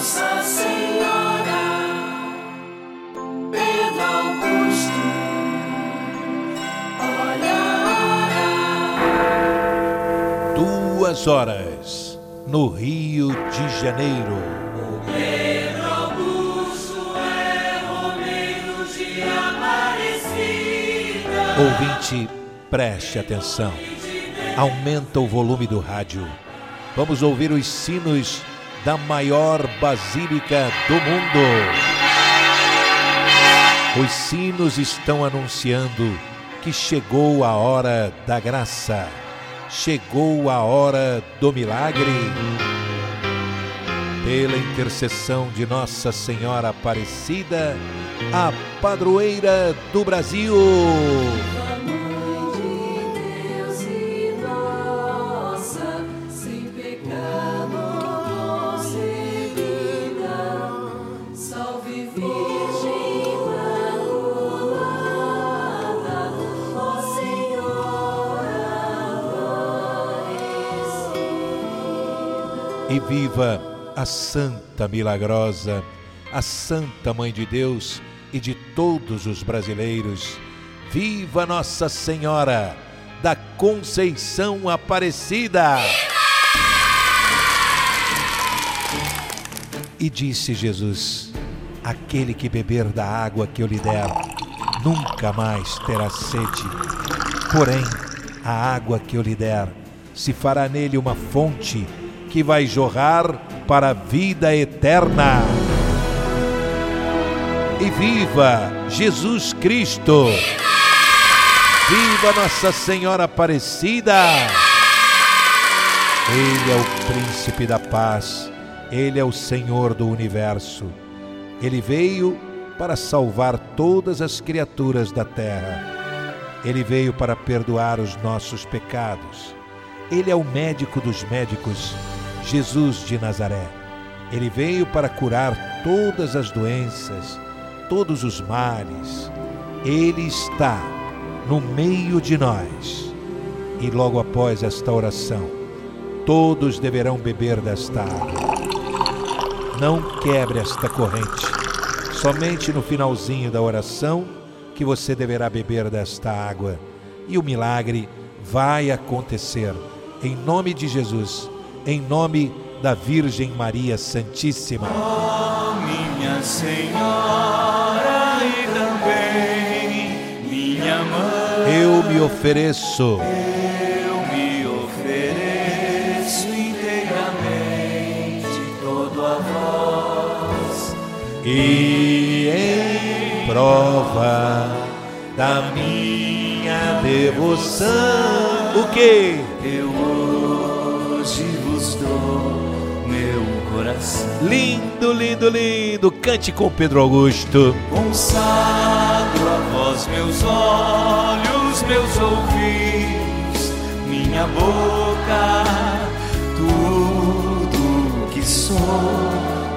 Nossa Senhora, Pedro Augusto, olha a hora. Duas horas no Rio de Janeiro. O Pedro Augusto é Romero de Aparecida. Ouvinte, preste atenção. Aumenta o volume do rádio. Vamos ouvir os sinos da maior basílica do mundo. Os sinos estão anunciando que chegou a hora da graça, chegou a hora do milagre. Pela intercessão de Nossa Senhora Aparecida, a padroeira do Brasil. E viva a Santa Milagrosa, a Santa Mãe de Deus e de todos os brasileiros. Viva Nossa Senhora da Conceição Aparecida! E disse Jesus: Aquele que beber da água que eu lhe der, nunca mais terá sede. Porém, a água que eu lhe der, se fará nele uma fonte que vai jorrar para a vida eterna. E viva Jesus Cristo! Viva Nossa Senhora Aparecida! Ele é o príncipe da paz, ele é o Senhor do universo. Ele veio para salvar todas as criaturas da terra. Ele veio para perdoar os nossos pecados. Ele é o médico dos médicos Jesus de Nazaré. Ele veio para curar todas as doenças, todos os males. Ele está no meio de nós. E logo após esta oração, todos deverão beber desta água. Não quebre esta corrente. Somente no finalzinho da oração que você deverá beber desta água. E o milagre vai acontecer. Em nome de Jesus em nome da Virgem Maria Santíssima. Oh, minha Senhora e também minha mãe. Eu me ofereço. Eu me ofereço inteiramente todo a vós. E em prova da minha devoção, o que? Eu coração. Lindo, lindo, lindo. Cante com Pedro Augusto. Consagro a vós meus olhos, meus ouvidos, minha boca, tudo que sou.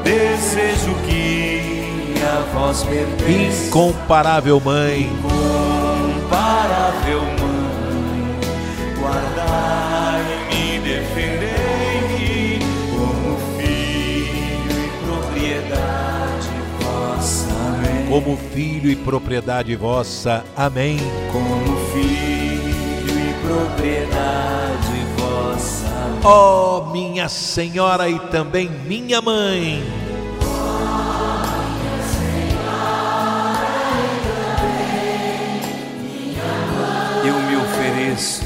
Desejo que a vós pertença. Incomparável Mãe. Como filho e propriedade vossa. Amém. Como filho e propriedade vossa. Ó oh, minha Senhora e também minha mãe. Eu me ofereço.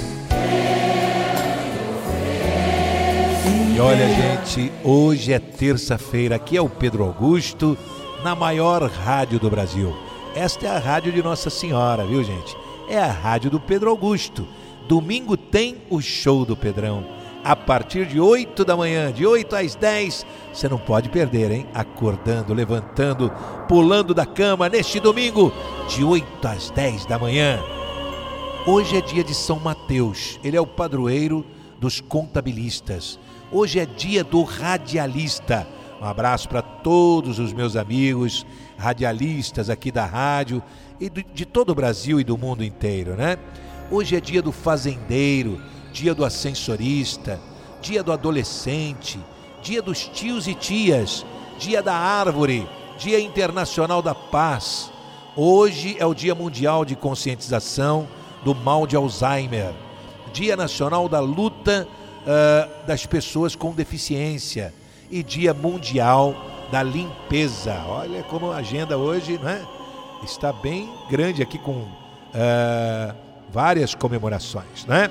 E olha, gente, hoje é terça-feira. Aqui é o Pedro Augusto na maior rádio do Brasil. Esta é a rádio de Nossa Senhora, viu, gente? É a rádio do Pedro Augusto. Domingo tem o show do Pedrão. A partir de 8 da manhã, de 8 às 10, você não pode perder, hein? Acordando, levantando, pulando da cama neste domingo, de 8 às 10 da manhã. Hoje é dia de São Mateus, ele é o padroeiro dos contabilistas. Hoje é dia do radialista. Um abraço para todos os meus amigos radialistas aqui da rádio e de todo o Brasil e do mundo inteiro, né? Hoje é dia do fazendeiro, dia do ascensorista, dia do adolescente, dia dos tios e tias, dia da árvore, dia internacional da paz. Hoje é o Dia Mundial de Conscientização do Mal de Alzheimer, Dia Nacional da Luta uh, das pessoas com deficiência e Dia Mundial da Limpeza. Olha como a agenda hoje né, está bem grande aqui com uh, várias comemorações. Né?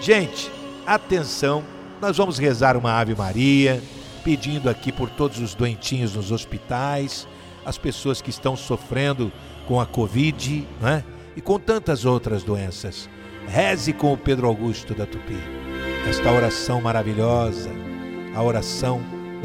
Gente, atenção, nós vamos rezar uma Ave Maria, pedindo aqui por todos os doentinhos nos hospitais, as pessoas que estão sofrendo com a Covid né? e com tantas outras doenças. Reze com o Pedro Augusto da Tupi. Esta oração maravilhosa, a oração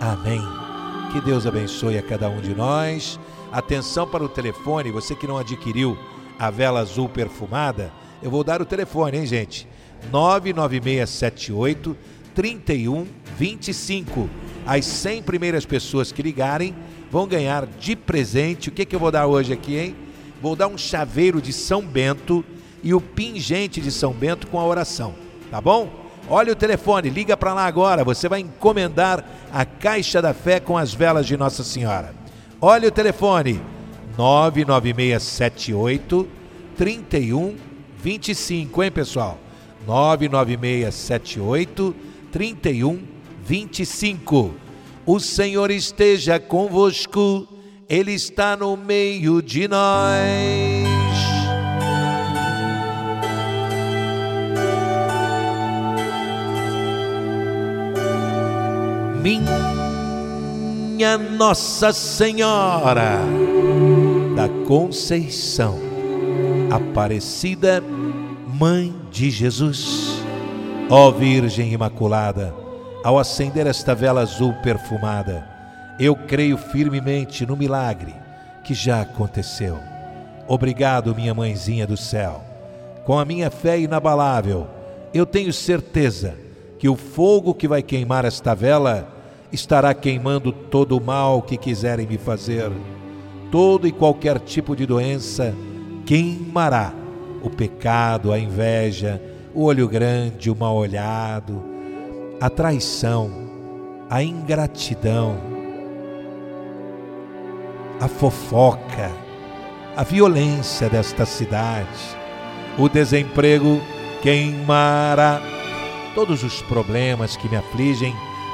Amém. Que Deus abençoe a cada um de nós. Atenção para o telefone, você que não adquiriu a vela azul perfumada, eu vou dar o telefone, hein, gente? 99678 3125. As 100 primeiras pessoas que ligarem vão ganhar de presente. O que, que eu vou dar hoje aqui, hein? Vou dar um chaveiro de São Bento e o pingente de São Bento com a oração, tá bom? Olha o telefone, liga para lá agora. Você vai encomendar a Caixa da Fé com as velas de Nossa Senhora. Olha o telefone, 99678 3125, hein, pessoal? 99678 3125. O Senhor esteja convosco, Ele está no meio de nós. Minha Nossa Senhora da Conceição, Aparecida, Mãe de Jesus, ó Virgem Imaculada, ao acender esta vela azul perfumada, eu creio firmemente no milagre que já aconteceu. Obrigado, minha mãezinha do céu. Com a minha fé inabalável, eu tenho certeza que o fogo que vai queimar esta vela estará queimando todo o mal que quiserem me fazer. Todo e qualquer tipo de doença queimará o pecado, a inveja, o olho grande, o mal olhado, a traição, a ingratidão, a fofoca, a violência desta cidade, o desemprego queimará todos os problemas que me afligem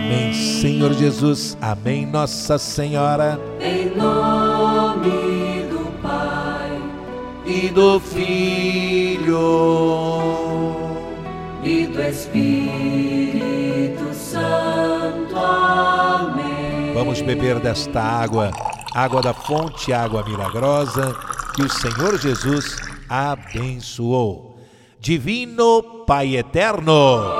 Amém. Senhor Jesus. Amém, Nossa Senhora. Em nome do Pai e do Filho e do Espírito Santo. Amém. Vamos beber desta água, água da fonte, água milagrosa que o Senhor Jesus abençoou. Divino Pai eterno